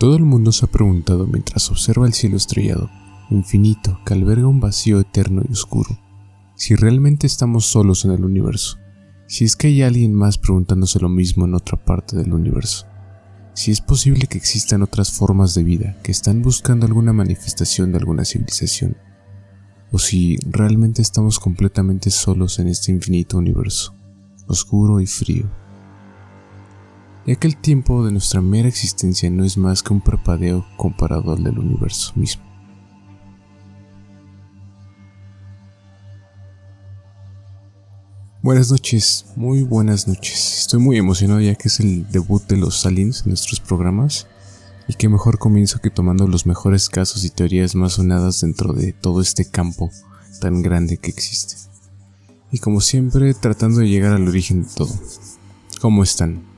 Todo el mundo se ha preguntado mientras observa el cielo estrellado, infinito, que alberga un vacío eterno y oscuro, si realmente estamos solos en el universo, si es que hay alguien más preguntándose lo mismo en otra parte del universo, si es posible que existan otras formas de vida que están buscando alguna manifestación de alguna civilización, o si realmente estamos completamente solos en este infinito universo, oscuro y frío ya que el tiempo de nuestra mera existencia no es más que un parpadeo comparado al del universo mismo. Buenas noches, muy buenas noches. Estoy muy emocionado ya que es el debut de los aliens en nuestros programas. Y qué mejor comienzo que tomando los mejores casos y teorías más sonadas dentro de todo este campo tan grande que existe. Y como siempre, tratando de llegar al origen de todo. ¿Cómo están?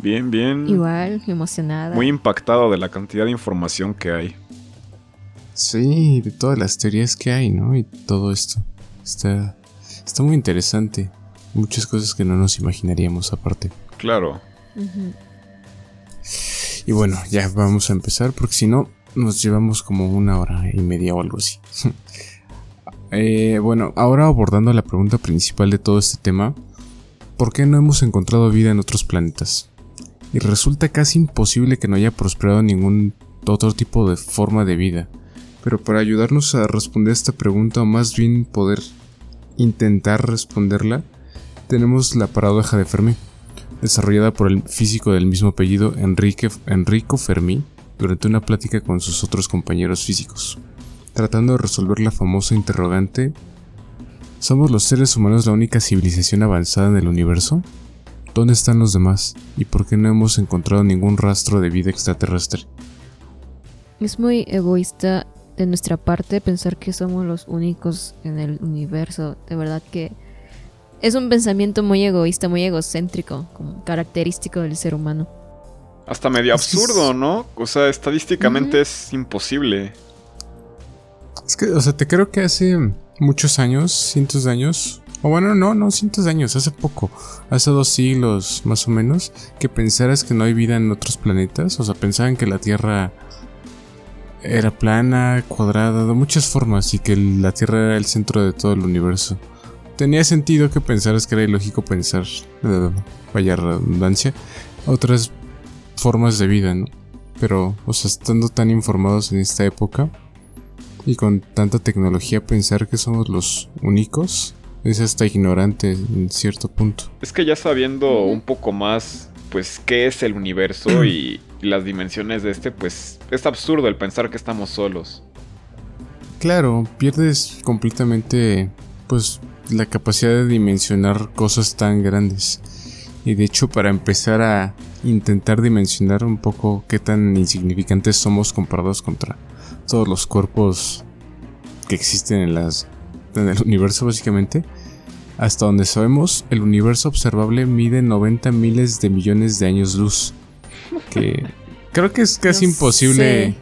Bien, bien. Igual, emocionada. Muy impactado de la cantidad de información que hay. Sí, de todas las teorías que hay, ¿no? Y todo esto. Está, está muy interesante. Muchas cosas que no nos imaginaríamos aparte. Claro. Y bueno, ya vamos a empezar porque si no, nos llevamos como una hora y media o algo así. Eh, bueno, ahora abordando la pregunta principal de todo este tema. ¿Por qué no hemos encontrado vida en otros planetas? Y resulta casi imposible que no haya prosperado ningún otro tipo de forma de vida. Pero para ayudarnos a responder esta pregunta, o más bien poder intentar responderla, tenemos la paradoja de Fermi, desarrollada por el físico del mismo apellido Enrique, Enrico Fermi durante una plática con sus otros compañeros físicos, tratando de resolver la famosa interrogante ¿Somos los seres humanos la única civilización avanzada en el universo? ¿Dónde están los demás? ¿Y por qué no hemos encontrado ningún rastro de vida extraterrestre? Es muy egoísta de nuestra parte pensar que somos los únicos en el universo. De verdad que es un pensamiento muy egoísta, muy egocéntrico, como característico del ser humano. Hasta medio absurdo, ¿no? O sea, estadísticamente es imposible. Es que, o sea, te creo que hace muchos años, cientos de años, o bueno, no, no cientos de años, hace poco, hace dos siglos más o menos, que pensaras que no hay vida en otros planetas. O sea, pensaban que la Tierra era plana, cuadrada, de muchas formas y que la Tierra era el centro de todo el universo. Tenía sentido que pensaras que era ilógico pensar, eh, vaya redundancia, otras formas de vida, ¿no? Pero, o sea, estando tan informados en esta época y con tanta tecnología, pensar que somos los únicos es hasta ignorante en cierto punto. Es que ya sabiendo un poco más, pues, qué es el universo y, las dimensiones de este, pues, es absurdo el pensar que estamos solos. Claro, pierdes completamente, pues, la capacidad de dimensionar cosas tan grandes. Y de hecho, para empezar a intentar dimensionar un poco qué tan insignificantes somos comparados contra todos los cuerpos que existen en las en el universo básicamente. Hasta donde sabemos, el universo observable mide 90 miles de millones de años luz. Que creo que es casi imposible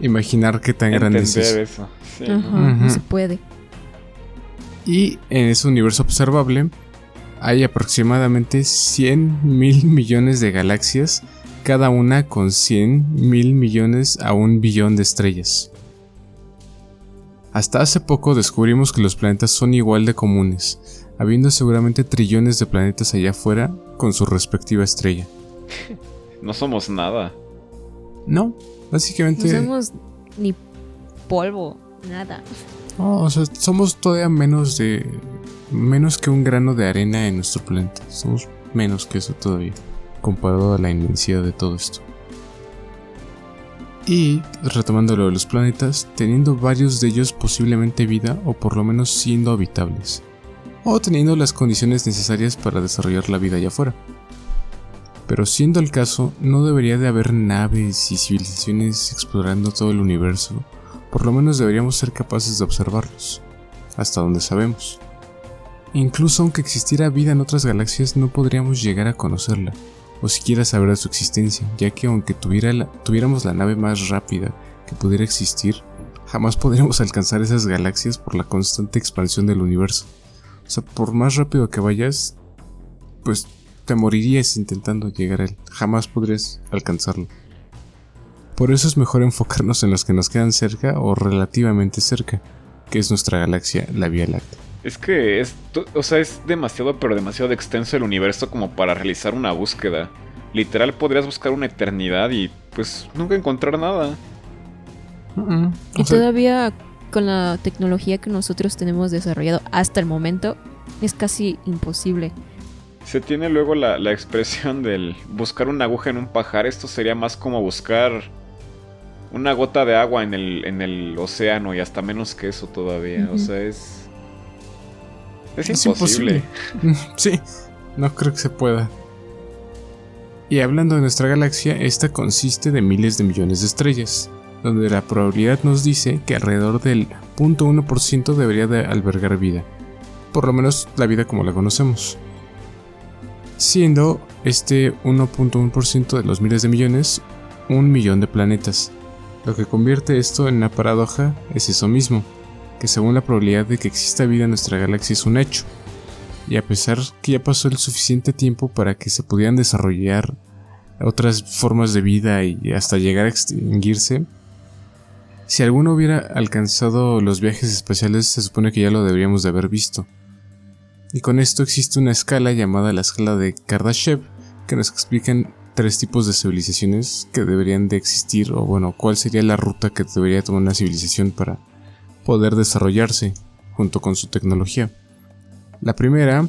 imaginar qué tan grande es eso. No se puede. Y en ese universo observable hay aproximadamente 100 mil millones de galaxias, cada una con 100 mil millones a un billón de estrellas. Hasta hace poco descubrimos que los planetas son igual de comunes, habiendo seguramente trillones de planetas allá afuera con su respectiva estrella. No somos nada. No, básicamente... No somos ni polvo, nada. o sea, somos todavía menos de... menos que un grano de arena en nuestro planeta. Somos menos que eso todavía, comparado a la inmensidad de todo esto. Y, retomando lo de los planetas, teniendo varios de ellos posiblemente vida o por lo menos siendo habitables, o teniendo las condiciones necesarias para desarrollar la vida allá afuera. Pero siendo el caso, no debería de haber naves y civilizaciones explorando todo el universo, por lo menos deberíamos ser capaces de observarlos, hasta donde sabemos. Incluso aunque existiera vida en otras galaxias, no podríamos llegar a conocerla, o siquiera saber de su existencia, ya que aunque tuviéramos la nave más rápida que pudiera existir, jamás podríamos alcanzar esas galaxias por la constante expansión del universo. O sea, por más rápido que vayas, pues te morirías intentando llegar a él. Jamás podrías alcanzarlo. Por eso es mejor enfocarnos en los que nos quedan cerca o relativamente cerca, que es nuestra galaxia, la Vía Láctea. Es que es, o sea, es demasiado, pero demasiado extenso el universo como para realizar una búsqueda. Literal podrías buscar una eternidad y pues nunca encontrar nada. Y todavía con la tecnología que nosotros tenemos desarrollado hasta el momento, es casi imposible. Se tiene luego la, expresión del buscar una aguja en un pajar. Esto sería más como buscar una gota de agua en el, en el océano y hasta menos que eso todavía. O sea, es... Es, imposible. sí, no creo que se pueda. Y hablando de nuestra galaxia, esta consiste de miles de millones de estrellas donde la probabilidad nos dice que alrededor del 0.1% debería de albergar vida, por lo menos la vida como la conocemos. Siendo este 1.1% de los miles de millones un millón de planetas. Lo que convierte esto en una paradoja es eso mismo, que según la probabilidad de que exista vida en nuestra galaxia es un hecho. Y a pesar que ya pasó el suficiente tiempo para que se pudieran desarrollar otras formas de vida y hasta llegar a extinguirse, si alguno hubiera alcanzado los viajes espaciales, se supone que ya lo deberíamos de haber visto. Y con esto existe una escala llamada la escala de Kardashev, que nos explican tres tipos de civilizaciones que deberían de existir, o bueno, cuál sería la ruta que debería tomar una civilización para poder desarrollarse junto con su tecnología. La primera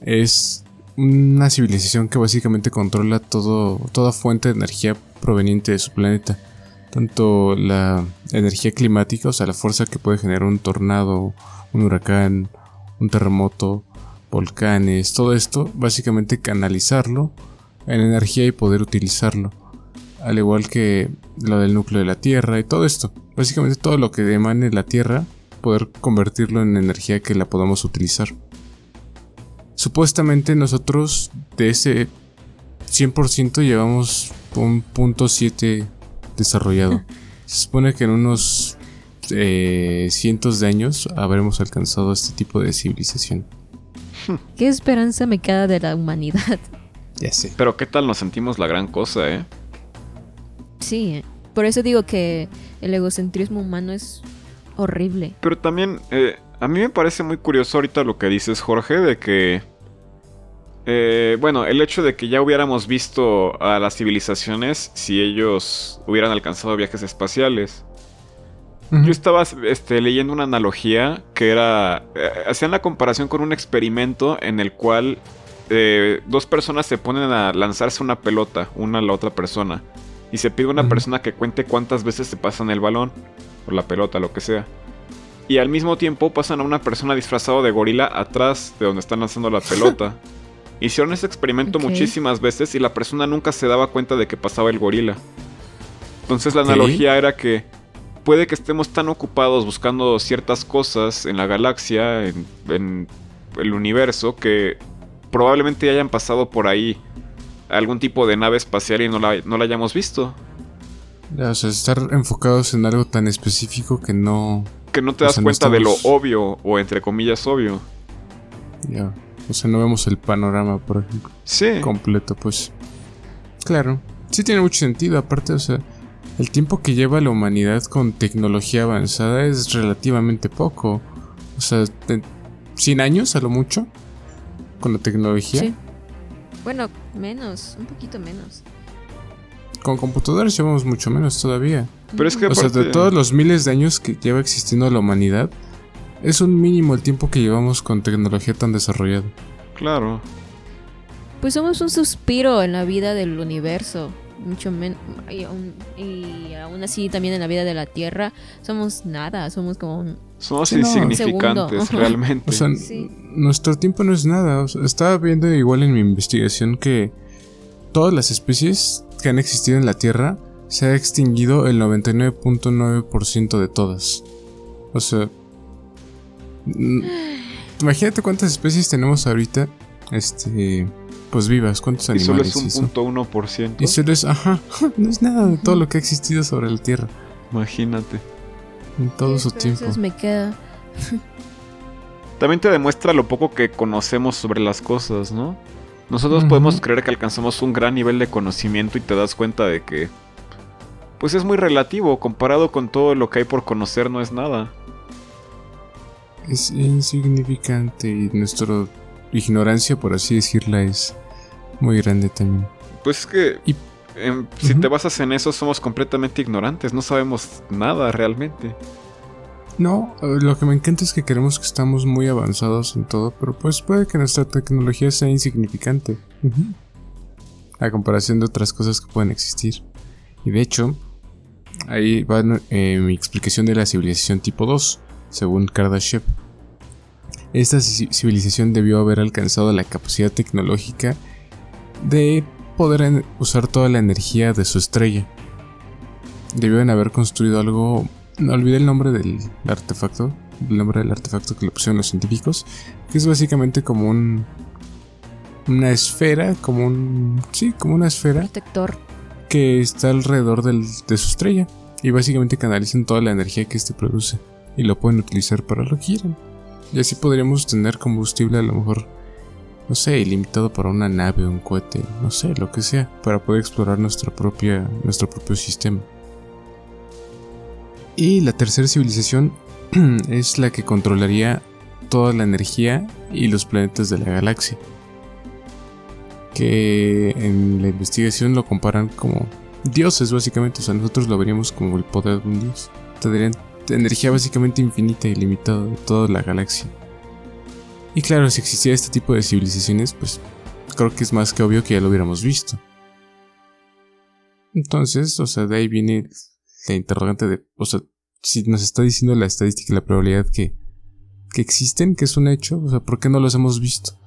es una civilización que básicamente controla todo, toda fuente de energía proveniente de su planeta tanto la energía climática, o sea, la fuerza que puede generar un tornado, un huracán, un terremoto, volcanes, todo esto, básicamente canalizarlo en energía y poder utilizarlo. Al igual que lo del núcleo de la Tierra y todo esto. Básicamente todo lo que emane la Tierra, poder convertirlo en energía que la podamos utilizar. Supuestamente nosotros de ese 100% llevamos un punto 7 desarrollado. Se supone que en unos eh, cientos de años habremos alcanzado este tipo de civilización. ¿Qué esperanza me queda de la humanidad? Ya sé. Pero qué tal nos sentimos la gran cosa, ¿eh? Sí, eh. por eso digo que el egocentrismo humano es horrible. Pero también, eh, a mí me parece muy curioso ahorita lo que dices, Jorge, de que eh, bueno, el hecho de que ya hubiéramos visto a las civilizaciones si ellos hubieran alcanzado viajes espaciales. Yo estaba este, leyendo una analogía que era... Eh, hacían la comparación con un experimento en el cual eh, dos personas se ponen a lanzarse una pelota, una a la otra persona. Y se pide a una persona que cuente cuántas veces se pasan el balón, o la pelota, lo que sea. Y al mismo tiempo pasan a una persona disfrazado de gorila atrás de donde están lanzando la pelota. Hicieron ese experimento muchísimas veces y la persona nunca se daba cuenta de que pasaba el gorila. Entonces la analogía era que puede que estemos tan ocupados buscando ciertas cosas en la galaxia, en, el universo, que probablemente hayan pasado por ahí algún tipo de nave espacial y no la, no la hayamos visto. o sea, estar enfocados en algo tan específico que no... Que no te das cuenta de lo obvio o entre comillas obvio. Ya. O sea, no vemos el panorama, por ejemplo. Sí. Completo, pues. Claro. Sí tiene mucho sentido. Aparte, o sea, el tiempo que lleva la humanidad con tecnología avanzada es relativamente poco. O sea, 100 años a lo mucho. Con la tecnología. Sí. Bueno, menos, un poquito menos. Con computadoras llevamos mucho menos todavía. Pero es que O sea, de todos los miles de años que lleva existiendo la humanidad, es un mínimo el tiempo que llevamos con tecnología tan desarrollada. Claro. Pues somos un suspiro en la vida del universo. Mucho menos. Y, aún así también en la vida de la Tierra. Somos nada. Somos como un. Somos insignificantes, realmente. O sea, nuestro tiempo no es nada. estaba viendo igual en mi investigación que todas las especies que han existido en la Tierra se ha extinguido el 99.9% de todas. O sea, imagínate cuántas especies tenemos ahorita, este, pues vivas, cuántos animales. Y solo es un punto uno por ciento. Y solo es, ajá, no es nada de todo lo que ha existido sobre la Tierra. Imagínate. En todo su tiempo. me queda. También te demuestra lo poco que conocemos sobre las cosas, ¿no? Nosotros podemos creer que alcanzamos un gran nivel de conocimiento y te das cuenta de que pues es muy relativo, comparado con todo lo que hay por conocer no es nada. Es insignificante y nuestra ignorancia, por así decirla, es muy grande también. Pues es que si te basas en eso somos completamente ignorantes, no sabemos nada realmente. No, eh, lo que me encanta es que queremos que estamos muy avanzados en todo, pero pues puede que nuestra tecnología sea insignificante. A comparación de otras cosas que pueden existir. Y de hecho, ahí va eh, mi explicación de la civilización tipo 2, según Kardashev. Esta civilización debió haber alcanzado la capacidad tecnológica de poder usar toda la energía de su estrella. Debieron haber construido algo no olvidé el nombre del artefacto. El nombre del artefacto que le pusieron los científicos. Que es básicamente como un. Una esfera. Como un. Sí, como una esfera. Protector. Que está alrededor de su estrella. Y básicamente canalizan toda la energía que este produce. Y lo pueden utilizar para lo que quieran. Y así podríamos tener combustible a lo mejor. No sé, ilimitado para una nave, un cohete, no sé, lo que sea, para poder explorar propia, nuestro propio sistema. Y la tercera civilización es la que controlaría toda la energía y los planetas de la galaxia. Que en la investigación lo comparan como dioses básicamente. O sea, nosotros lo veríamos como el poder de un dios. Tendrían energía básicamente infinita y limitada de toda la galaxia. Y claro, si existiera este tipo de civilizaciones, pues creo que es más que obvio que ya lo hubiéramos visto. Entonces, o sea, de ahí viene la interrogante de, o sea, si nos está diciendo la estadística y la probabilidad que, que existen, que es un hecho, o sea, ¿por qué no los hemos visto?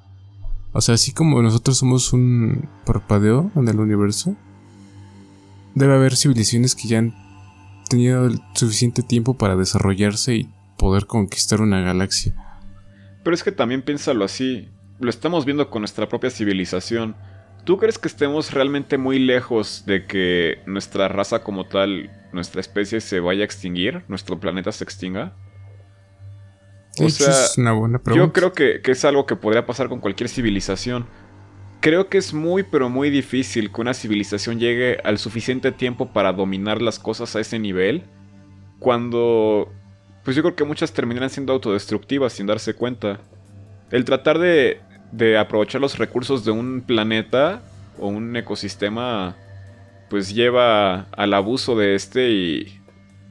O sea, así como nosotros somos un parpadeo en el universo, debe haber civilizaciones que ya han tenido el suficiente tiempo para desarrollarse y poder conquistar una galaxia. Pero es que también piénsalo así, lo estamos viendo con nuestra propia civilización. ¿Tú crees que estemos realmente muy lejos de que nuestra raza como tal, nuestra especie se vaya a extinguir? ¿Nuestro planeta se extinga? O sea, es una buena pregunta. Yo creo que, que, es algo que podría pasar con cualquier civilización. Creo que es muy pero muy difícil que una civilización llegue al suficiente tiempo para dominar las cosas a ese nivel. Cuando... Pues yo creo que muchas terminarán siendo autodestructivas sin darse cuenta. El tratar de, de aprovechar los recursos de un planeta o un ecosistema, pues lleva al abuso de este y,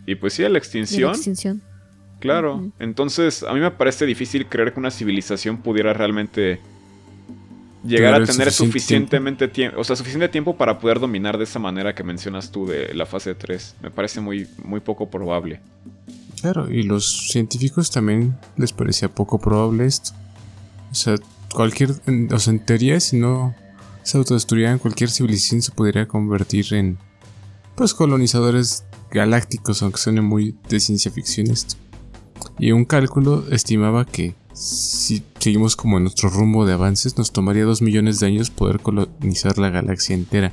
y pues sí, a la extinción. extinción. Claro, entonces a mí me parece difícil creer que una civilización pudiera realmente llegar a tener suficientemente tiempo, o sea, suficiente tiempo para poder dominar de esa manera que mencionas tú de la fase 3. Me parece muy, muy poco probable. Claro, y los científicos también les parecía poco probable esto. O sea, cualquier, o sea, en teoría, si no se autodestruyeran, cualquier civilización se podría convertir en, pues, colonizadores galácticos, aunque suene muy de ciencia ficción esto. Y un cálculo estimaba que si seguimos como en nuestro rumbo de avances, nos tomaría dos millones de años poder colonizar la galaxia entera.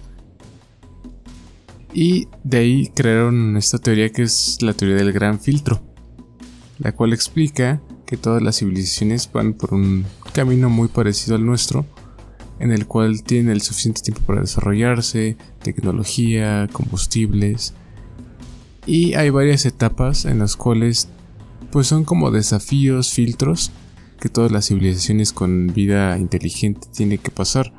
Y de ahí crearon esta teoría que es la teoría del gran filtro, la cual explica que todas las civilizaciones van por un camino muy parecido al nuestro, en el cual tienen el suficiente tiempo para desarrollarse, tecnología, combustibles, y hay varias etapas en las cuales pues son como desafíos, filtros que todas las civilizaciones con vida inteligente tienen que pasar.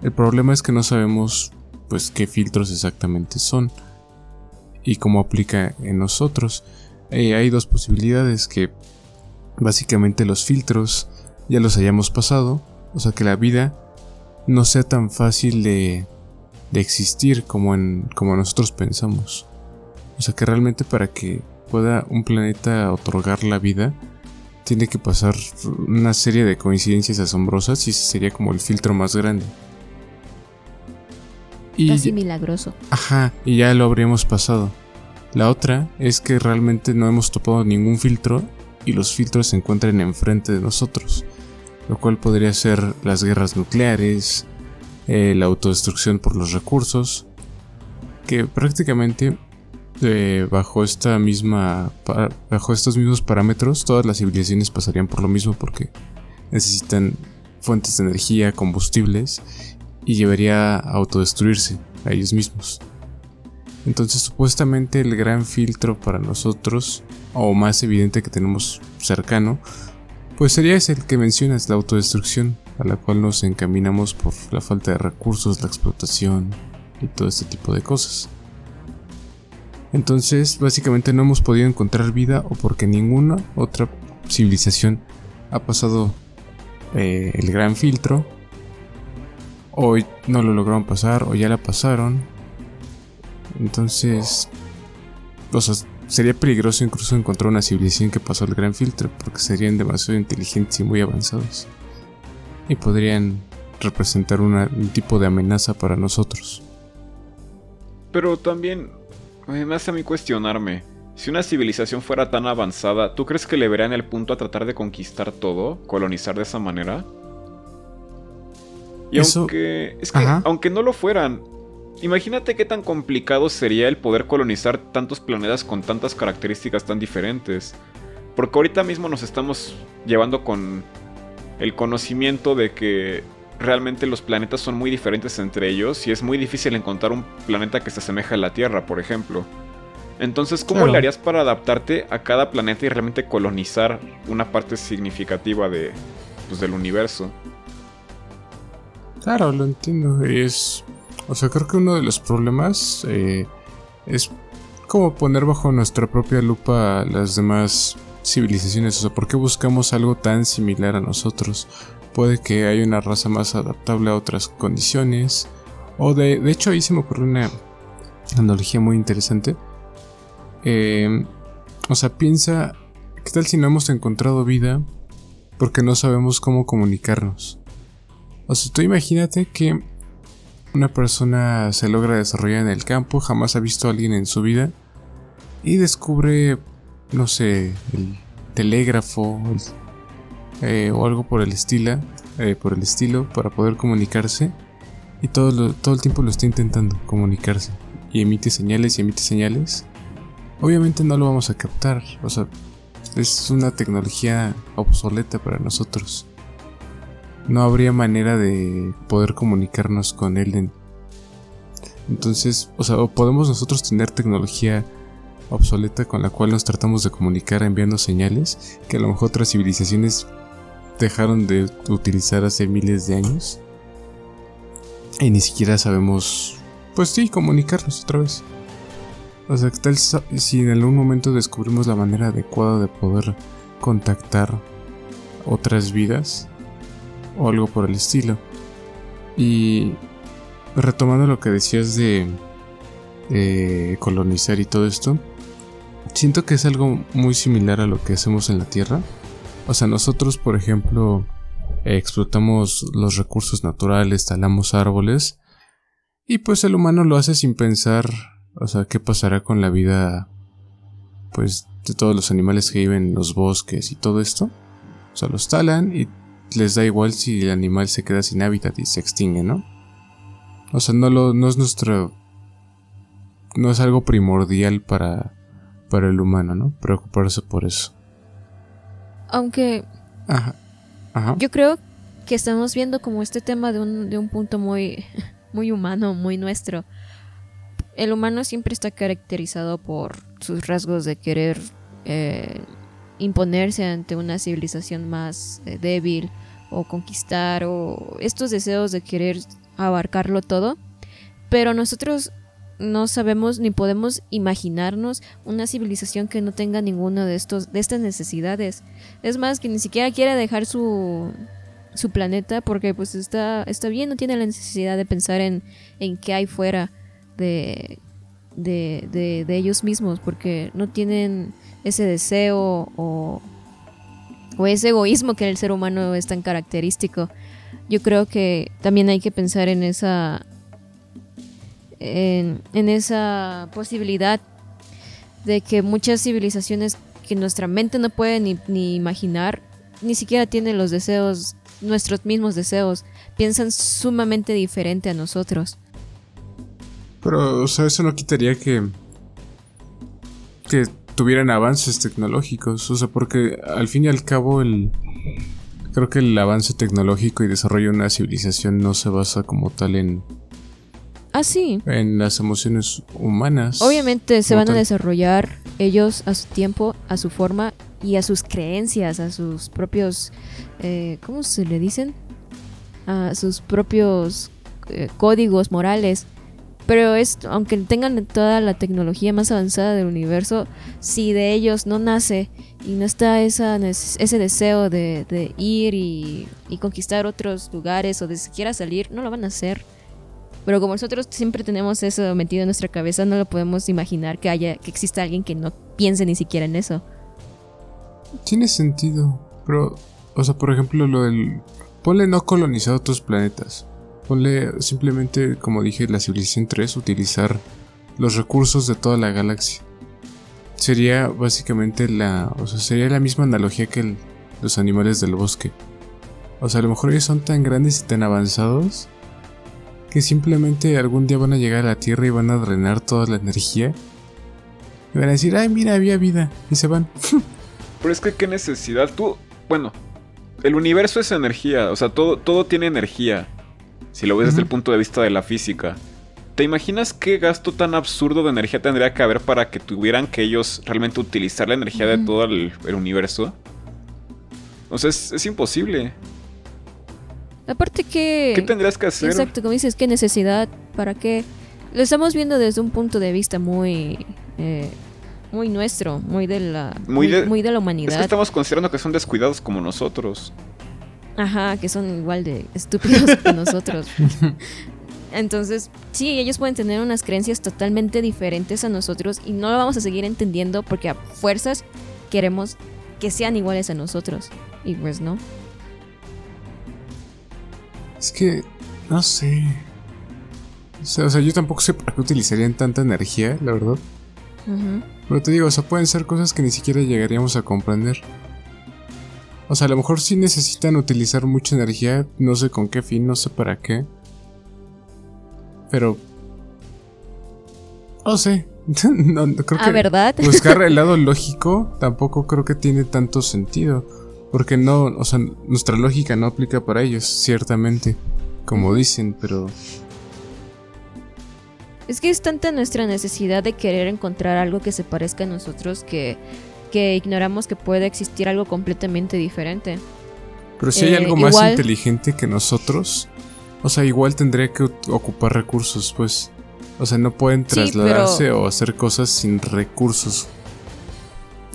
El problema es que no sabemos pues qué filtros exactamente son y cómo aplica en nosotros. Eh, hay dos posibilidades que básicamente los filtros ya los hayamos pasado, o sea que la vida no sea tan fácil de, de existir como, en, como nosotros pensamos. O sea que realmente para que pueda un planeta otorgar la vida, tiene que pasar una serie de coincidencias asombrosas y ese sería como el filtro más grande. Y Casi milagroso. Ajá, y ya lo habríamos pasado. La otra es que realmente no hemos topado ningún filtro y los filtros se encuentran enfrente de nosotros, lo cual podría ser las guerras nucleares, eh, la autodestrucción por los recursos, que prácticamente eh, bajo esta misma bajo estos mismos parámetros todas las civilizaciones pasarían por lo mismo porque necesitan fuentes de energía, combustibles y llevaría a autodestruirse a ellos mismos. Entonces supuestamente el gran filtro para nosotros, o más evidente que tenemos cercano, pues sería ese el que mencionas, la autodestrucción, a la cual nos encaminamos por la falta de recursos, la explotación y todo este tipo de cosas. Entonces, básicamente no hemos podido encontrar vida o porque ninguna otra civilización ha pasado eh, el gran filtro, o no lo lograron pasar, o ya la pasaron. Entonces, o sea, sería peligroso incluso encontrar una civilización que pasó el gran filtro, porque serían demasiado inteligentes y muy avanzados. Y podrían representar un tipo de amenaza para nosotros. Pero también me hace a mí cuestionarme. Si una civilización fuera tan avanzada, ¿tú crees que le verían el punto a tratar de conquistar todo? ¿Colonizar de esa manera? Y aunque. Es que, aunque no lo fueran, imagínate qué tan complicado sería el poder colonizar tantos planetas con tantas características tan diferentes. Porque ahorita mismo nos estamos llevando con el conocimiento de que realmente los planetas son muy diferentes entre ellos y es muy difícil encontrar un planeta que se asemeje a la Tierra, por ejemplo. Entonces, ¿cómo le harías para adaptarte a cada planeta y realmente colonizar una parte significativa de, pues, del universo? Claro, lo entiendo. Es, o sea, creo que uno de los problemas eh, es como poner bajo nuestra propia lupa las demás civilizaciones. O sea, ¿por qué buscamos algo tan similar a nosotros? Puede que haya una raza más adaptable a otras condiciones. O de, de hecho, ahí se me ocurrió una analogía muy interesante. Eh, o sea, piensa, ¿qué tal si no hemos encontrado vida porque no sabemos cómo comunicarnos? O sea, tú imagínate que una persona se logra desarrollar en el campo, jamás ha visto a alguien en su vida y descubre, no sé, el telégrafo, eh, o algo por el estilo, eh, por el estilo, para poder comunicarse. Y todo, todo el tiempo lo está intentando comunicarse. Y emite señales y emite señales. Obviamente no lo vamos a captar. O sea, es una tecnología obsoleta para nosotros. No habría manera de poder comunicarnos con él. Entonces, o sea, podemos nosotros tener tecnología obsoleta con la cual nos tratamos de comunicar enviando señales que a lo mejor otras civilizaciones dejaron de utilizar hace miles de años. Y ni siquiera sabemos, pues sí, comunicarnos otra vez. O sea, tal si en algún momento descubrimos la manera adecuada de poder contactar otras vidas o algo por el estilo. Y retomando lo que decías de colonizar y todo esto, siento que es algo muy similar a lo que hacemos en la Tierra o sea, nosotros, por ejemplo, explotamos los recursos naturales, talamos árboles, y pues el humano lo hace sin pensar, o sea, qué pasará con la vida, pues, de todos los animales que viven en los bosques y todo esto. O sea, los talan y les da igual si el animal se queda sin hábitat y se extingue, ¿no? O sea, no, lo, no es nuestro... No es algo primordial para, para el humano, ¿no? Preocuparse por eso. Aunque yo creo que estamos viendo como este tema de un, de un punto muy, muy humano, muy nuestro. El humano siempre está caracterizado por sus rasgos de querer eh, imponerse ante una civilización más eh, débil o conquistar o estos deseos de querer abarcarlo todo. Pero nosotros no sabemos ni podemos imaginarnos una civilización que no tenga ninguna de estos de estas necesidades. Es más que ni siquiera quiere dejar su su planeta porque pues está está bien, no tiene la necesidad de pensar en en qué hay fuera de de, de, de ellos mismos porque no tienen ese deseo o, o ese egoísmo que el ser humano es tan característico. Yo creo que también hay que pensar en esa en, esa posibilidad de que muchas civilizaciones que nuestra mente no puede ni, imaginar, ni siquiera tienen los deseos, nuestros mismos deseos, piensan sumamente diferente a nosotros. Pero, o sea, eso no quitaría que. que tuvieran avances tecnológicos. O sea, porque al fin y al cabo, el. Creo que el avance tecnológico y desarrollo de una civilización no se basa como tal en Ah, sí. en las emociones humanas. Obviamente se van a desarrollar ellos a su tiempo, a su forma y a sus creencias, a sus propios, eh, ¿cómo se le dicen? A sus propios eh, códigos morales. Pero es, aunque tengan toda la tecnología más avanzada del universo, si de ellos no nace y no está esa, ese deseo de, ir y, y conquistar otros lugares o de siquiera salir, no lo van a hacer. Pero como nosotros siempre tenemos eso metido en nuestra cabeza, no lo podemos imaginar que haya, que exista alguien que no piense ni siquiera en eso. Tiene sentido, pero, o sea, por ejemplo, lo del... Ponle no colonizar otros planetas. Ponle simplemente, como dije, la civilización 3, utilizar los recursos de toda la galaxia. Sería básicamente la... O sea, sería la misma analogía que los animales del bosque. O sea, a lo mejor ellos son tan grandes y tan avanzados que simplemente algún día van a llegar a la Tierra y van a drenar toda la energía. Y van a decir, ay, mira, había vida. Y se van. Pero es que qué necesidad. Tú, bueno, el universo es energía, o sea, todo, todo tiene energía. Si lo ves desde el punto de vista de la física. ¿Te imaginas qué gasto tan absurdo de energía tendría que haber para que tuvieran que ellos realmente utilizar la energía de todo el, el universo? O sea, es, es imposible. Aparte que... ¿Qué tendrías que hacer? Exacto, como dices, ¿qué necesidad? ¿Para qué? Lo estamos viendo desde un punto de vista muy... eh, muy nuestro, muy de la... Muy Muy, de- muy de la Es humanidad. que estamos considerando que son descuidados como nosotros. Ajá, que son igual de estúpidos que nosotros. Entonces, sí, ellos pueden tener unas creencias totalmente diferentes a nosotros y no lo vamos a seguir entendiendo porque a fuerzas queremos que sean iguales a nosotros. Y pues no. Es que, no sé. O sea, o sea, yo tampoco sé para qué utilizarían tanta energía, la verdad. Ujú. Pero te digo, o sea, pueden ser cosas que ni siquiera llegaríamos a comprender. O sea, a lo mejor sí necesitan utilizar mucha energía, no sé con qué fin, no sé para qué. Pero... No sé. no, no, creo Ah, que ¿verdad? buscar el lado lógico tampoco creo que tiene tanto sentido. Porque no, o sea, nuestra lógica no aplica para ellos, ciertamente. Como dicen, pero... Es que es tanta nuestra necesidad de querer encontrar algo que se parezca a nosotros que, que ignoramos que puede existir algo completamente diferente. Pero si hay Eh, algo más igual- inteligente que nosotros, o sea, igual tendría que ocupar recursos, pues. O sea, no pueden Sí, trasladarse o hacer cosas sin recursos.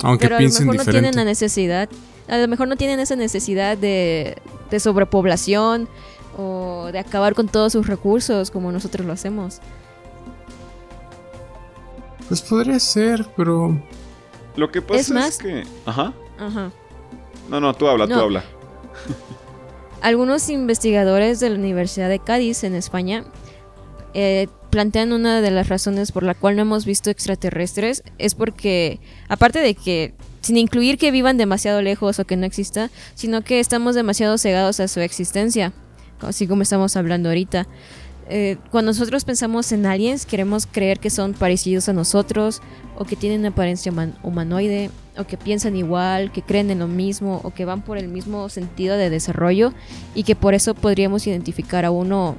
Aunque Pero a lo piensen mejor no diferente. tienen la necesidad, a lo mejor no tienen esa necesidad de, de sobrepoblación o de acabar con todos sus recursos como nosotros lo hacemos. Pues podría ser, pero. Lo que pasa Es que... Ajá. Ajá. No, no, tú habla, tú habla. Algunos investigadores de la Universidad de Cádiz en España eh, plantean una de las razones por la cual no hemos visto extraterrestres es porque, aparte de que, sin incluir que vivan demasiado lejos o que no exista, sino que estamos demasiado cegados a su existencia, así como estamos hablando ahorita. Eh, cuando nosotros pensamos en aliens, queremos creer que son parecidos a nosotros, o que tienen apariencia human- humanoide, o que piensan igual, que creen en lo mismo, o que van por el mismo sentido de desarrollo, y que por eso podríamos identificar a uno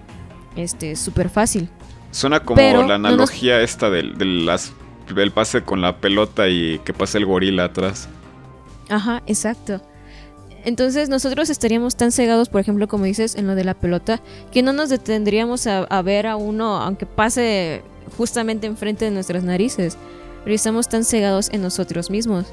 este súper fácil. Suena como Pero la no nos- analogía esta del, del las- del pase con la pelota y que pase el gorila atrás. Ajá, exacto. Entonces nosotros estaríamos tan cegados, por ejemplo, como dices, en lo de la pelota, que no nos detendríamos a, ver a uno, aunque pase justamente enfrente de nuestras narices. Pero estamos tan cegados en nosotros mismos.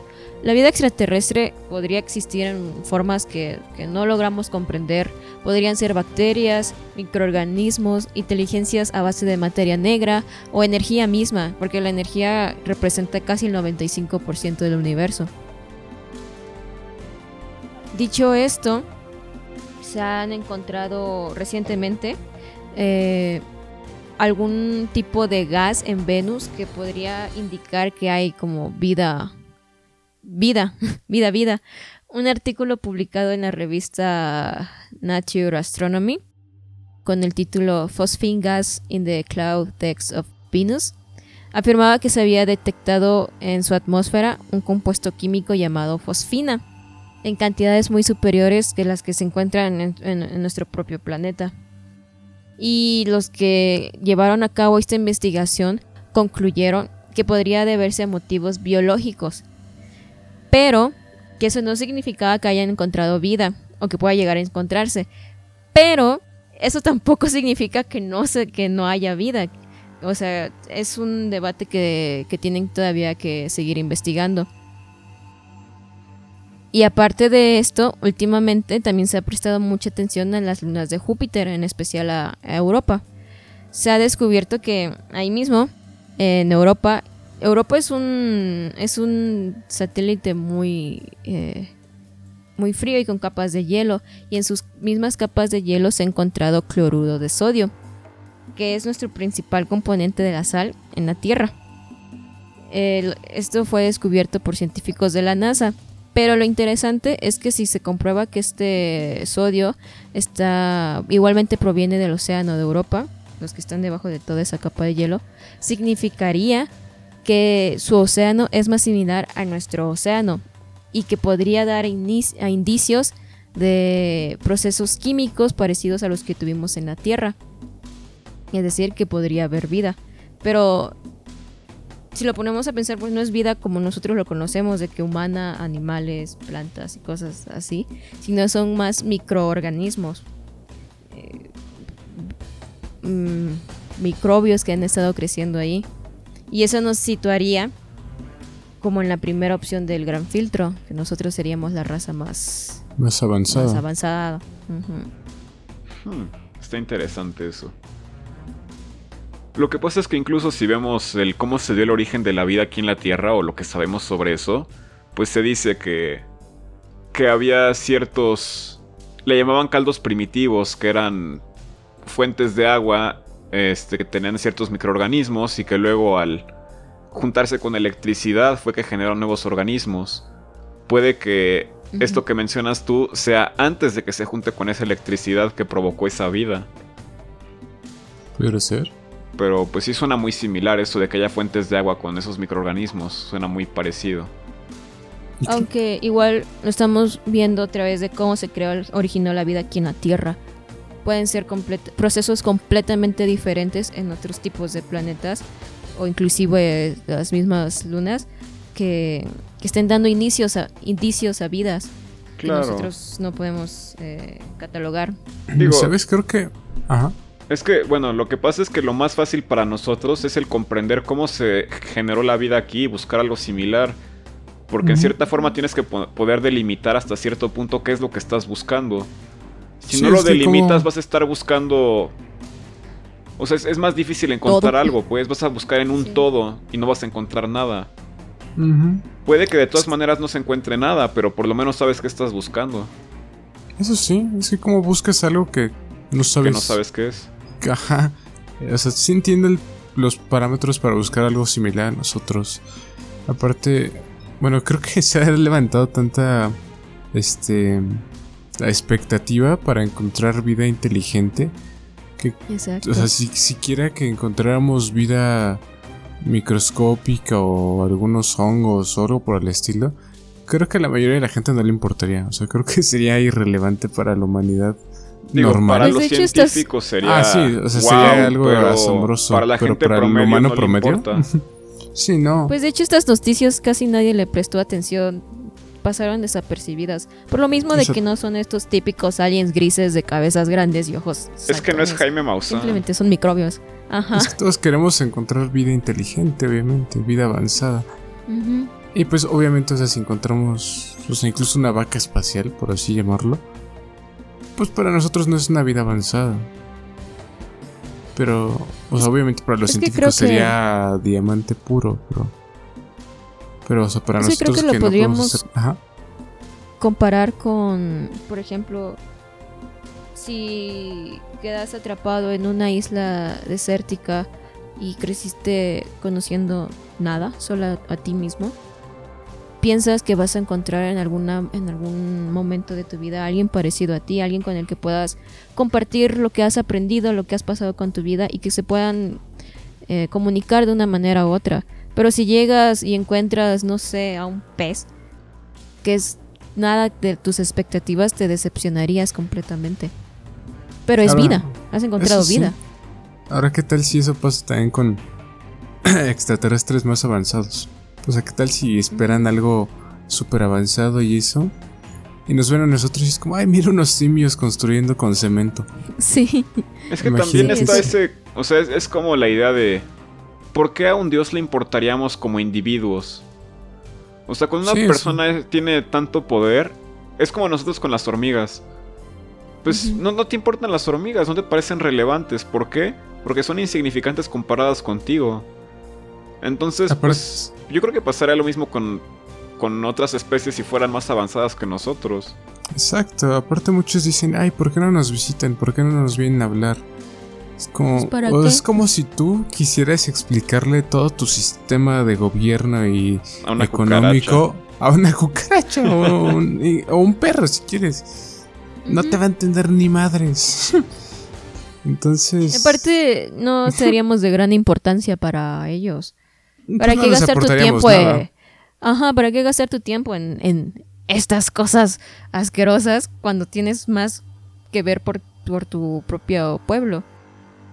La vida extraterrestre podría existir en formas que no logramos comprender. Podrían ser bacterias, microorganismos, inteligencias a base de materia negra o energía misma, porque la energía representa casi el 95% del universo. Dicho esto, se han encontrado recientemente eh, algún tipo de gas en Venus que podría indicar que hay como vida, vida, vida, vida. Un artículo publicado en la revista Nature Astronomy con el título Phosphine Gas in the Cloud Decks of Venus afirmaba que se había detectado en su atmósfera un compuesto químico llamado fosfina en cantidades muy superiores que las que se encuentran en, nuestro propio planeta. Y los que llevaron a cabo esta investigación concluyeron que podría deberse a motivos biológicos, pero que eso no significaba que hayan encontrado vida o que pueda llegar a encontrarse. Pero eso tampoco significa que no, se, que no haya vida. O sea, es un debate que, que tienen todavía que seguir investigando. Y aparte de esto, últimamente también se ha prestado mucha atención a las lunas de Júpiter, en especial a, Europa. Se ha descubierto que ahí mismo, en Europa, Europa es un, es un satélite muy, eh, muy frío y con capas de hielo, y en sus mismas capas de hielo se ha encontrado cloruro de sodio, que es nuestro principal componente de la sal en la Tierra. esto fue descubierto por científicos de la NASA pero lo interesante es que si se comprueba que este sodio está igualmente proviene del océano de Europa, los que están debajo de toda esa capa de hielo, significaría que su océano es más similar a nuestro océano y que podría dar indicios de procesos químicos parecidos a los que tuvimos en la Tierra. Es decir, que podría haber vida. Pero si lo ponemos a pensar, pues no es vida como nosotros lo conocemos, de que humana, animales, plantas y cosas así, sino son más microorganismos, eh, mm, microbios que han estado creciendo ahí. Y eso nos situaría como en la primera opción del gran filtro, que nosotros seríamos la raza más, más avanzada. Más avanzada. Hmm, está interesante eso. Lo que pasa es que incluso si vemos el cómo se dio el origen de la vida aquí en la Tierra o lo que sabemos sobre eso, pues se dice que que había ciertos le llamaban caldos primitivos que eran fuentes de agua este, que tenían ciertos microorganismos y que luego al juntarse con electricidad fue que generaron nuevos organismos. Puede que esto que mencionas tú sea antes de que se junte con esa electricidad que provocó esa vida. ¿Puede ser? Pero pues sí suena muy similar eso de que haya fuentes de agua con esos microorganismos. Suena muy parecido. Aunque igual lo estamos viendo a través de cómo se creó, originó la vida aquí en la Tierra. Pueden ser procesos completamente diferentes en otros tipos de planetas o inclusive las mismas lunas que, estén dando inicios a, indicios a vidas que nosotros no podemos eh, catalogar. Digo, ¿Sabes? Creo que... Ajá. Es que, bueno, lo que pasa es que lo más fácil para nosotros es el comprender cómo se generó la vida aquí y buscar algo similar. Porque en cierta forma tienes que poder delimitar hasta cierto punto qué es lo que estás buscando. Si no lo delimitas, vas a estar buscando. O sea, es, más difícil encontrar algo, pues vas a buscar en un todo y no vas a encontrar nada. Puede que de todas maneras no se encuentre nada, pero por lo menos sabes qué estás buscando. Eso sí, es que como buscas algo que no sabes. Que no sabes qué es. Ajá. O sea, sí entiendo los parámetros para buscar algo similar a nosotros. Aparte, bueno, creo que se ha levantado tanta este la expectativa para encontrar vida inteligente que Exacto. o sea, si siquiera que encontráramos vida microscópica o algunos hongos o algo por el estilo, creo que a la mayoría de la gente no le importaría. O sea, creo que sería irrelevante para la humanidad normal. Para los científicos sería. Ah, sí, o sea, sería algo asombroso. Para la pero para el humano promedio. sí, no. Pues de hecho, estas noticias casi nadie le prestó atención. Pasaron desapercibidas. Por lo mismo de que no son estos típicos aliens grises de cabezas grandes y ojos. Es que no es Jaime Maussan. Simplemente son microbios. Ajá. Es que todos queremos encontrar vida inteligente, obviamente, vida avanzada. Y pues obviamente, o sea, si encontramos, o sea, incluso una vaca espacial, por así llamarlo, pues para nosotros no es una vida avanzada. Pero, o sea, obviamente para los científicos sería diamante puro, pero, pero o sea, para nosotros creo que, lo podríamos comparar con, por ejemplo, si quedas atrapado en una isla desértica y creciste conociendo nada, solo a ti mismo, piensas que vas a encontrar en, alguna, en algún momento de tu vida a alguien parecido a ti, alguien con el que puedas compartir lo que has aprendido, lo que has pasado con tu vida y que se puedan eh, comunicar de una manera u otra. Pero si llegas y encuentras, no sé, a un pez, que es nada de tus expectativas, te decepcionarías completamente. Pero es vida. Has encontrado sí. vida. Ahora, ¿qué tal si eso pasa también con extraterrestres más avanzados? O sea, ¿qué tal si esperan algo súper avanzado y eso? Y nos ven a nosotros y es como, ay, mira unos simios construyendo con cemento. Sí. Es que Imagínate. también está ese. O sea, es, es como la idea de. ¿Por qué a un dios le importaríamos como individuos? O sea, cuando una Sí, persona es- tiene tanto poder, es como nosotros con las hormigas. Pues no, no te importan las hormigas, no te parecen relevantes. ¿Por qué? Porque son insignificantes comparadas contigo. Entonces, Aparte- pues, yo creo que pasaría lo mismo con, con otras especies si fueran más avanzadas que nosotros. Exacto, aparte muchos dicen, ay, ¿por qué no nos visitan? ¿Por qué no nos vienen a hablar? Es como, Pues, ¿para o qué? es como si tú quisieras explicarle todo tu sistema de gobierno y A una económico a una cucaracha o un, y- o un perro si quieres. No te va a entender ni madres. Entonces... Aparte, no seríamos de gran importancia para ellos. ¿Para no qué gastar tu tiempo? eh? Ajá, ¿para qué gastar tu tiempo en, en estas cosas asquerosas cuando tienes más que ver por, por tu propio pueblo?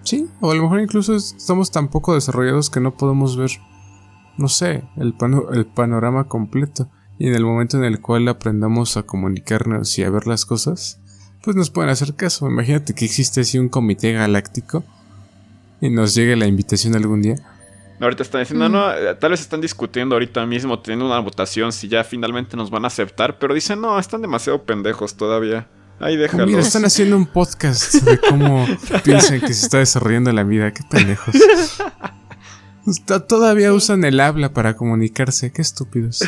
Sí, o a lo mejor incluso estamos tan poco desarrollados que no podemos ver, no sé, el, pano- el panorama completo. Y en el momento en el cual aprendamos a comunicarnos y a ver las cosas, pues nos pueden hacer caso. Imagínate que existe así un comité galáctico y nos llegue la invitación algún día. Ahorita están diciendo, Mm. no, eh, tal vez están discutiendo ahorita mismo, teniendo una votación si ya finalmente nos van a aceptar, pero dicen, no, están demasiado pendejos todavía. Ahí déjalos. mira, están haciendo un podcast de cómo piensan que se está desarrollando la vida. Qué pendejos. Está- Todavía usan el habla para comunicarse. Qué estúpidos.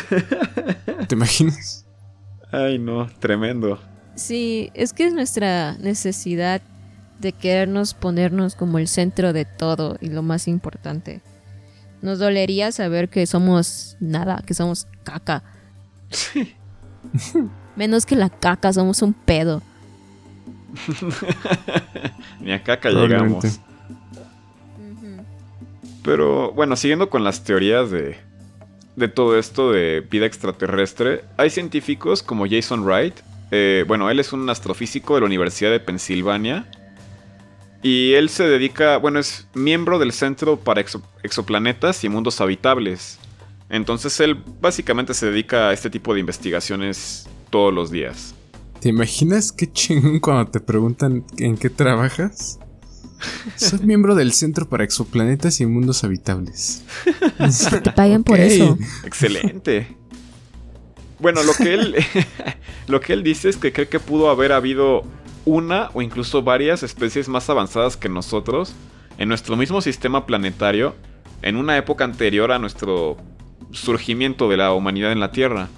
¿Te imaginas? Ay, no, tremendo. Sí, es que es nuestra necesidad de querernos ponernos como el centro de todo y lo más importante. Nos dolería saber que somos nada, que somos caca. Sí. Menos que la caca, somos un pedo. Ni a caca llegamos. Pero bueno, siguiendo con las teorías de, de todo esto de vida extraterrestre, hay científicos como Jason Wright. eh, bueno, él es un astrofísico de la Universidad de Pensilvania. Y él se dedica, bueno, es miembro del Centro para Exo- Exoplanetas y Mundos Habitables. Entonces él básicamente se dedica a este tipo de investigaciones todos los días. ¿Te imaginas qué chingón cuando te preguntan en qué trabajas? Soy miembro del Centro para Exoplanetas y Mundos Habitables. Te pagan por eso. Excelente. Bueno, lo que él lo que él dice es que cree que pudo haber habido una o incluso varias especies más avanzadas que nosotros en nuestro mismo sistema planetario en una época anterior a nuestro surgimiento de la humanidad en la Tierra.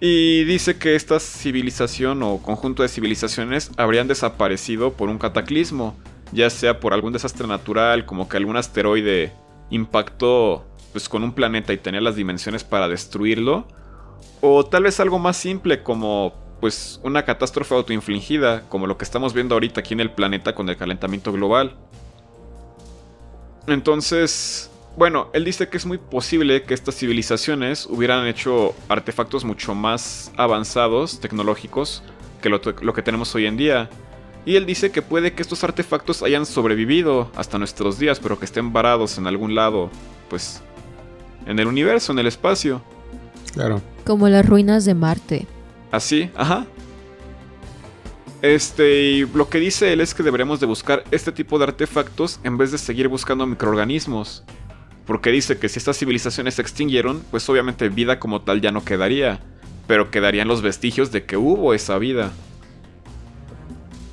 Y dice que esta civilización o conjunto de civilizaciones habrían desaparecido por un cataclismo, ya sea por algún desastre natural, como que algún asteroide impactó pues con un planeta y tenía las dimensiones para destruirlo, o tal vez algo más simple como pues una catástrofe autoinfligida, como lo que estamos viendo ahorita aquí en el planeta con el calentamiento global. Entonces, bueno, él dice que es muy posible que estas civilizaciones hubieran hecho artefactos mucho más avanzados, tecnológicos, que lo, lo que tenemos hoy en día. Y él dice que puede que estos artefactos hayan sobrevivido hasta nuestros días, pero que estén varados en algún lado, pues, en el universo, en el espacio. Claro. Como las ruinas de Marte. Así, ajá. Este, y lo que dice él es que deberíamos de buscar este tipo de artefactos en vez de seguir buscando microorganismos. Porque dice que si estas civilizaciones se extinguieron, pues obviamente vida como tal ya no quedaría, pero quedarían los vestigios de que hubo esa vida.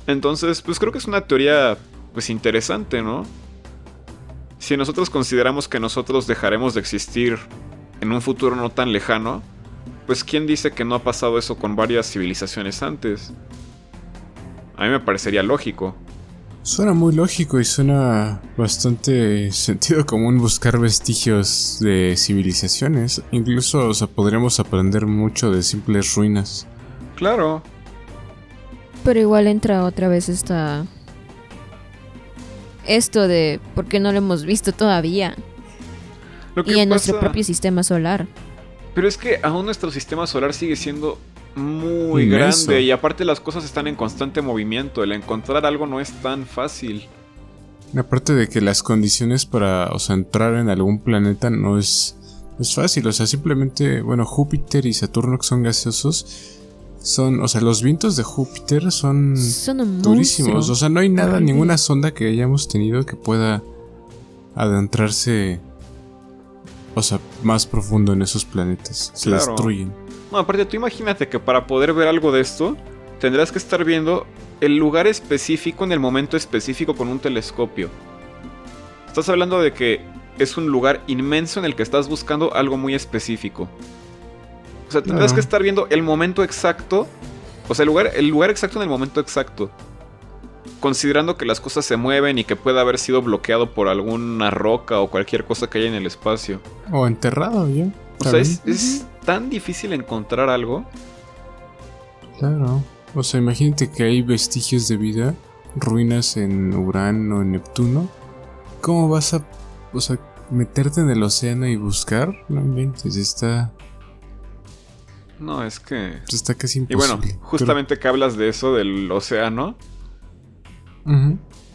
Entonces, pues creo que es una teoría pues interesante, ¿no? Si nosotros consideramos que nosotros dejaremos de existir en un futuro no tan lejano, pues quién dice que no ha pasado eso con varias civilizaciones antes. A mí me parecería lógico. Suena muy lógico y suena bastante sentido común buscar vestigios de civilizaciones. Incluso, o sea, podríamos aprender mucho de simples ruinas. Claro. Pero igual entra otra vez esta... Esto de por qué no lo hemos visto todavía. Lo que Y en nuestro propio sistema solar. Pero es que aún nuestro sistema solar sigue siendo muy Inmenso. grande y aparte las cosas están en constante movimiento. El encontrar algo no es tan fácil. Aparte de que las condiciones para, o sea, entrar en algún planeta no es, no es fácil. O sea, simplemente, bueno, Júpiter y Saturno que son gaseosos, son, o sea, los vientos de Júpiter son durísimos. O sea, no hay nada, ninguna sonda que hayamos tenido que pueda adentrarse, o sea, más profundo en esos planetas. Se Claro. destruyen. No, aparte tú imagínate que para poder ver algo de esto, tendrás que estar viendo el lugar específico en el momento específico con un telescopio. Estás hablando de que es un lugar inmenso en el que estás buscando algo muy específico. O sea, tendrás que estar viendo el momento exacto. O sea, el lugar, el lugar exacto en el momento exacto. Considerando que las cosas se mueven y que puede haber sido bloqueado por alguna roca o cualquier cosa que haya en el espacio. O enterrado ya. O sea, es, es tan difícil encontrar algo. Claro. O sea, imagínate que hay vestigios de vida, ruinas en Urano, en Neptuno. ¿Cómo vas a, o sea, meterte en el océano y buscar? No inventes, está, No, es que... está casi Y imposible. bueno, justamente que hablas de eso, del océano,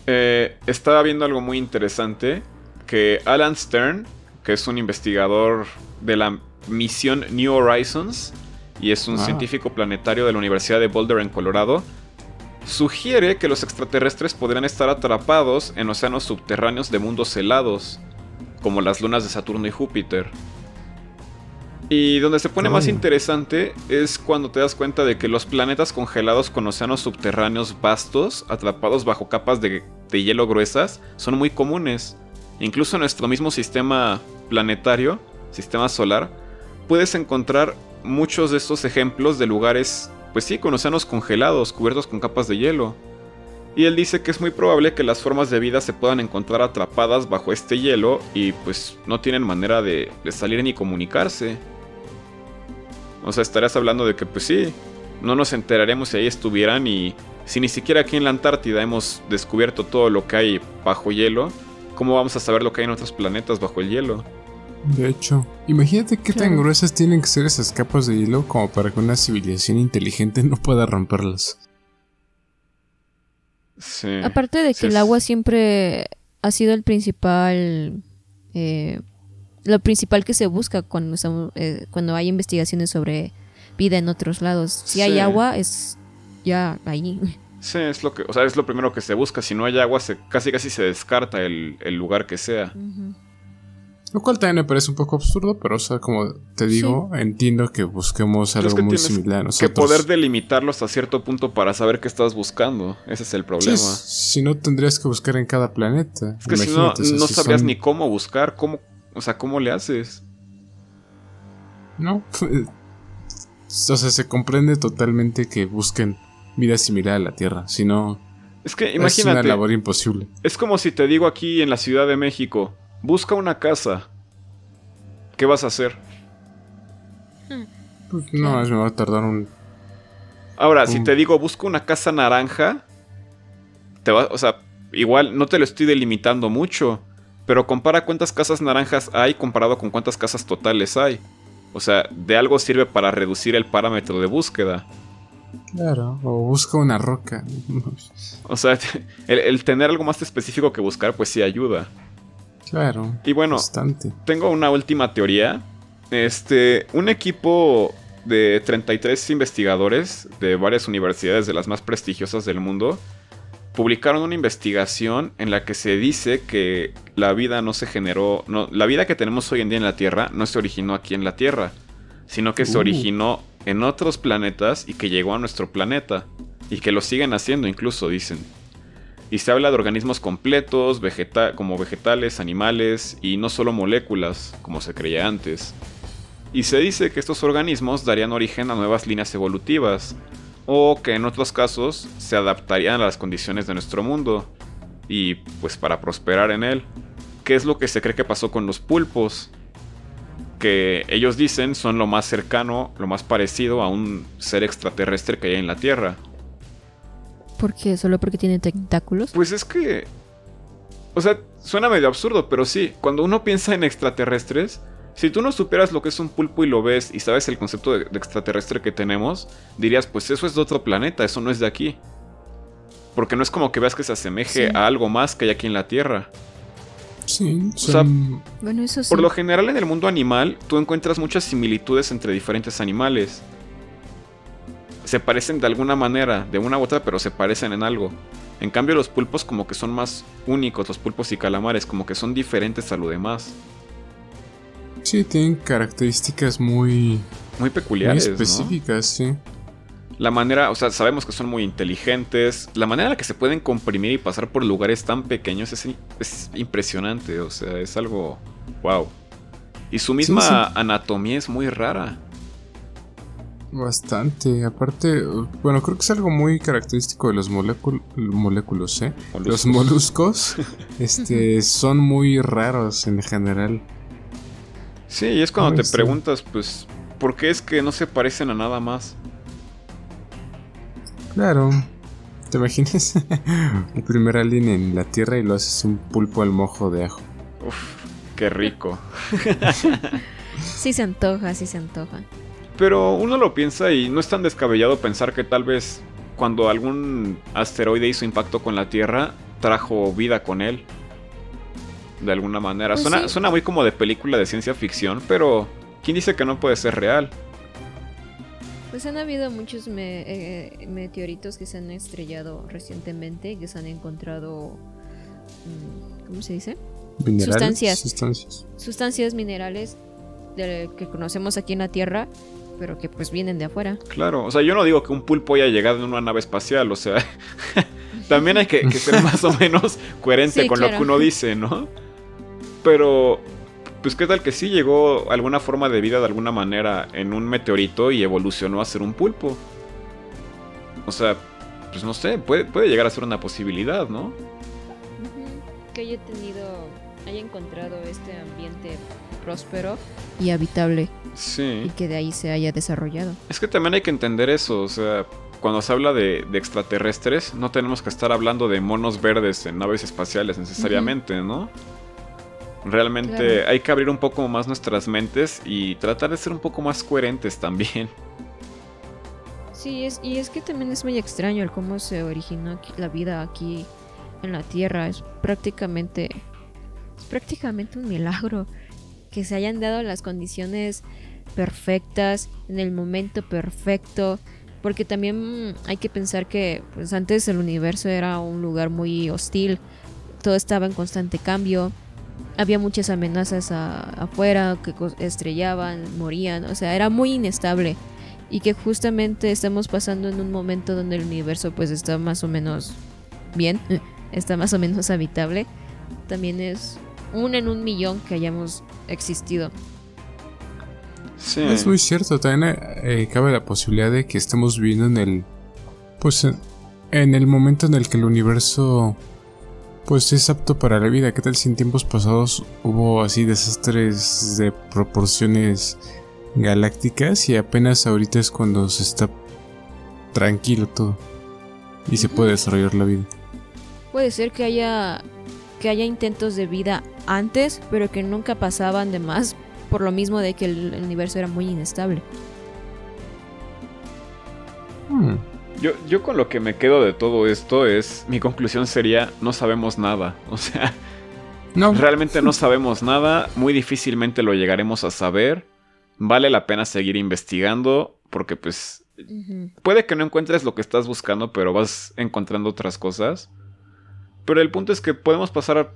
Eh, estaba viendo algo muy interesante, que Alan Stern, que es un investigador de la misión New Horizons, y es un Ah. científico planetario de la Universidad de Boulder en Colorado, sugiere que los extraterrestres podrían estar atrapados en océanos subterráneos de mundos helados, como las lunas de Saturno y Júpiter. Y donde se pone más interesante es cuando te das cuenta de que los planetas congelados con océanos subterráneos vastos, atrapados bajo capas de, de hielo gruesas, son muy comunes. Incluso en nuestro mismo sistema planetario, sistema solar, puedes encontrar muchos de estos ejemplos de lugares, pues sí, con océanos congelados, cubiertos con capas de hielo. Y él dice que es muy probable que las formas de vida se puedan encontrar atrapadas bajo este hielo y pues no tienen manera de, de salir ni comunicarse. O sea, estarías hablando de que pues sí, no nos enteraremos si ahí estuvieran y si ni siquiera aquí en la Antártida hemos descubierto todo lo que hay bajo hielo, ¿cómo vamos a saber lo que hay en otros planetas bajo el hielo? De hecho, imagínate qué tan gruesas tienen que ser esas capas de hielo como para que una civilización inteligente no pueda romperlas. Sí. Aparte de que Sí, el agua siempre ha sido el principal. eh, lo principal que se busca cuando, estamos- eh, cuando hay investigaciones sobre vida en otros lados. Si Sí. hay agua, es ya ahí. Sí, es lo que, o sea, es lo primero que se busca. Si no hay agua, se, casi casi se descarta el, el lugar que sea. Lo cual también me parece un poco absurdo, pero o sea, como te digo, entiendo que busquemos algo es que muy similar a Que nosotros. poder delimitarlo hasta cierto punto para saber qué estás buscando. Ese es el Sí, problema. si no tendrías que buscar en cada planeta. Es que si no, no si sabrías son- ni cómo buscar, cómo, o sea, cómo le haces. No. o sea, se comprende totalmente que busquen vida similar a la Tierra. Si no, Es que es una imagínate, labor imposible. es como si te digo aquí en la Ciudad de México, busca una casa. ¿Qué vas a hacer? Pues, no, es me va a tardar un. Ahora, si te digo busca una casa naranja, te va, o sea, igual no te lo estoy delimitando mucho, pero compara cuántas casas naranjas hay comparado con cuántas casas totales hay. O sea, de algo sirve para reducir el parámetro de búsqueda. Claro. O busca una roca. O sea, el, el tener algo más específico que buscar, pues sí ayuda. claro. Y bueno, Bastante. tengo una última teoría. Este, un equipo de 33 investigadores de varias universidades de las más prestigiosas del mundo publicaron una investigación en la que se dice que la vida no se generó, no, la vida que tenemos hoy en día en la Tierra no se originó aquí en la Tierra, sino que se Uh. originó en otros planetas y que llegó a nuestro planeta y que lo siguen haciendo incluso dicen. Y se habla de organismos completos, vegeta- como vegetales, animales y no solo moléculas, como se creía antes. Y se dice que estos organismos darían origen a nuevas líneas evolutivas, o que en otros casos se adaptarían a las condiciones de nuestro mundo, y pues para prosperar en él. ¿Qué es lo que se cree que pasó con los pulpos? Que ellos dicen son lo más cercano, lo más parecido a un ser extraterrestre que hay en la Tierra. ¿Por qué? ¿Solo porque tiene tentáculos? Pues es que. O sea, suena medio absurdo, pero sí. Cuando uno piensa en extraterrestres, Si tú no supieras lo que es un pulpo y lo ves y sabes el concepto de, de extraterrestre que tenemos, dirías, pues eso es de otro planeta, eso no es de aquí. Porque no es como que veas que se asemeje Sí. a algo más que hay aquí en la Tierra. Sí, sea, Bueno, eso sí. Por lo general en el mundo animal tú encuentras muchas similitudes entre diferentes animales. Se parecen de alguna manera, de una u otra, pero se parecen en algo. En cambio los pulpos como que son más únicos, los pulpos y calamares, como que son diferentes a lo demás. Sí, tienen características muy, Muy muy peculiares. ¿no? específicas, sí. La manera, o sea, sabemos que son muy inteligentes. La manera en la que se pueden comprimir y pasar por lugares tan pequeños es, es impresionante. O sea, es algo. ¡Wow! Y su misma sí. anatomía es muy rara. Bastante. Aparte, bueno, creo que es algo muy característico de los molécul- moléculos, ¿eh? Los Moluscos. moluscos, este, son muy raros en general. Sí, y es cuando Ay, te sí. preguntas, pues, ¿por qué es que no se parecen a nada más? Claro. ¿Te imaginas? El primer alien en la Tierra y lo haces un pulpo al mojo de ajo. Uf, qué rico. Sí se antoja, sí se antoja. Pero uno lo piensa y no es tan descabellado pensar que tal vez cuando algún asteroide hizo impacto con la Tierra, trajo vida con él. De alguna manera. Pues suena, sí. suena muy como de película de ciencia ficción, pero ¿quién dice que no puede ser real? Pues han habido muchos me- eh, meteoritos que se han estrellado recientemente, que se han encontrado, mm, ¿cómo se dice? Minerales, Sustancias. Sustancias. Sustancias minerales de- que conocemos aquí en la Tierra, pero que pues vienen de afuera. Claro, o sea, yo no digo que un pulpo haya llegado en una nave espacial, o sea, también hay que, que ser más o menos coherente Sí, con lo que uno dice, ¿no? Pero, pues qué tal que sí llegó alguna forma de vida de alguna manera en un meteorito y evolucionó a ser un pulpo. O sea, pues no sé, puede, puede llegar a ser una posibilidad, ¿no? Que haya tenido, haya encontrado este ambiente próspero y habitable y Sí. que de ahí se haya desarrollado. Es que también hay que entender eso, o sea, cuando se habla de, de extraterrestres, no tenemos que estar hablando de monos verdes en naves espaciales necesariamente, ¿no? Realmente Claro. hay que abrir un poco más nuestras mentes y tratar de ser un poco más coherentes también. Sí, es, y es que también es muy extraño el cómo se originó aquí- la vida aquí en la Tierra. Es prácticamente, es prácticamente un milagro que se hayan dado las condiciones perfectas, en el momento perfecto. Porque también hay que pensar que pues antes el universo era un lugar muy hostil, todo estaba en constante cambio, había muchas amenazas a- afuera que estrellaban, morían, o sea, era muy inestable y que justamente estamos pasando en un momento donde el universo pues está más o menos bien, está más o menos habitable, también es un en un millón que hayamos existido. Sí. Es muy cierto, también eh, cabe la posibilidad de que estemos viviendo en el. Pues en, en el momento en el que el universo. Pues es apto para la vida. ¿Qué tal si en tiempos pasados hubo así desastres de proporciones galácticas y apenas ahorita es cuando se está tranquilo todo y se puede desarrollar la vida? Puede ser que haya que haya intentos de vida antes, pero que nunca pasaban de más por lo mismo de que el el universo era muy inestable. Hmm, Yo, yo con lo que me quedo de todo esto es, mi conclusión sería, no sabemos nada. O sea, No, realmente no sabemos nada, muy difícilmente lo llegaremos a saber. Vale la pena seguir investigando porque pues puede que no encuentres lo que estás buscando, pero vas encontrando otras cosas. Pero el punto es que podemos pasar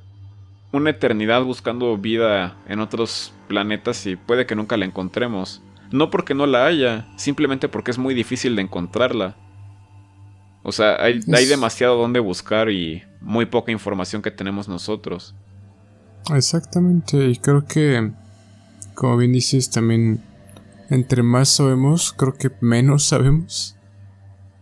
una eternidad buscando vida en otros planetas y puede que nunca la encontremos. No porque no la haya, simplemente porque es muy difícil de encontrarla. O sea, hay, demasiado donde buscar y muy poca información que tenemos nosotros. Exactamente, y creo que, como bien dices, también entre más sabemos, creo que menos sabemos.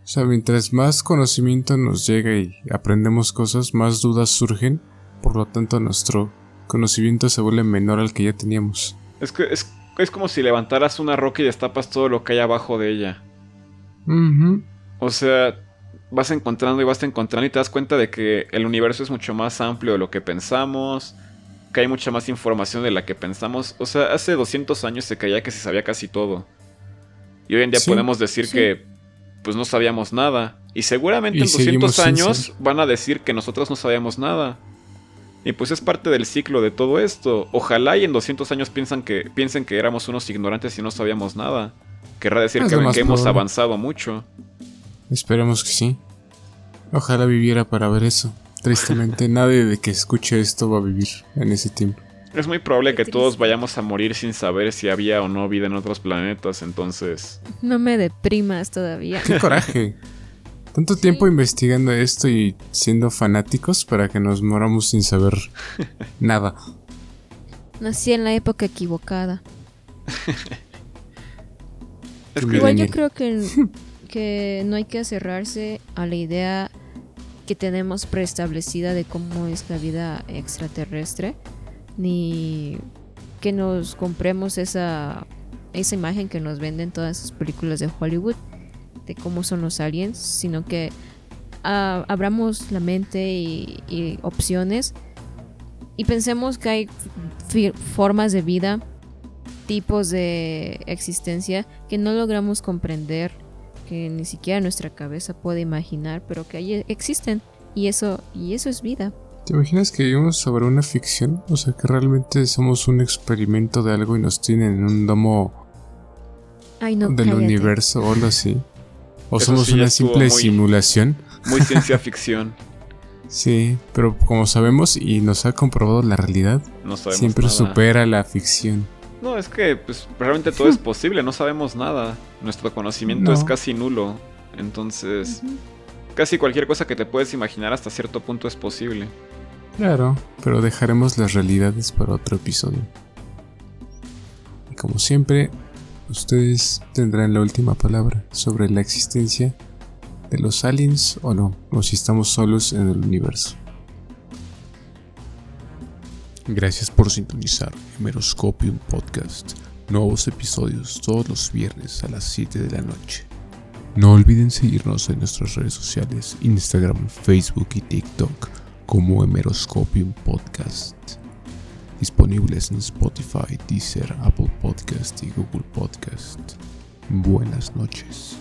O sea, mientras más conocimiento nos llega y aprendemos cosas, más dudas surgen, por lo tanto nuestro conocimiento se vuelve menor al que ya teníamos. Es que es, es como si levantaras una roca y destapas todo lo que hay abajo de ella. Ujú. O sea, vas encontrando y vas encontrando y te das cuenta de que el universo es mucho más amplio de lo que pensamos. que hay mucha más información de la que pensamos. O sea, hace 200 años se creía que se sabía casi todo. Y hoy en día Sí, podemos decir sí. que pues no sabíamos nada. Y seguramente Y en 200 seguimos sin años van a decir que nosotros no sabíamos nada. Y pues es parte del ciclo de todo esto. Ojalá y en 200 años piensan que, piensen que éramos unos ignorantes y no sabíamos nada. Querrá decir Es que, hemos avanzado mucho. Esperemos que sí. Ojalá viviera para ver eso. Tristemente, nadie de que escuche esto va a vivir en ese tiempo. Es muy probable que todos vayamos a morir sin saber si había o no vida en otros planetas, entonces... No me deprimas todavía. ¡Qué coraje! Tanto tiempo investigando esto y siendo fanáticos para que nos moramos sin saber nada. Nací en la época equivocada. Es que Igual yo creo que, que no hay que cerrarse a la idea que tenemos preestablecida de cómo es la vida extraterrestre, ni que nos compremos esa, esa imagen que nos venden todas esas películas de Hollywood de cómo son los aliens, sino que ah, abramos la mente y, opciones y pensemos que hay formas de vida tipos de existencia que no logramos comprender, que ni siquiera nuestra cabeza puede imaginar, pero que ahí existen. Y eso, y eso es vida. ¿Te imaginas que vivimos sobre una ficción? O sea, que realmente somos un experimento de algo y nos tienen en un domo Ay, no, del cállate. universo o algo así. O somos una simple muy- simulación. muy ciencia ficción. Sí, pero como sabemos y nos ha comprobado la realidad, No siempre nada. supera la ficción. No, es que pues realmente todo es posible, no sabemos nada. Nuestro conocimiento No. es casi nulo. Entonces, casi cualquier cosa que te puedes imaginar hasta cierto punto es posible. Claro, pero dejaremos las realidades para otro episodio. Y como siempre, ustedes tendrán la última palabra sobre la existencia de los aliens o no, o si estamos solos en el universo. Gracias por sintonizar Hemeroscopium Podcast. Nuevos episodios todos los viernes a las 7 de la noche. No olviden seguirnos en nuestras redes sociales, Instagram, Facebook y TikTok como Hemeroscopium Podcast. Disponibles en Spotify, Deezer, Apple Podcast y Google Podcast. Buenas noches.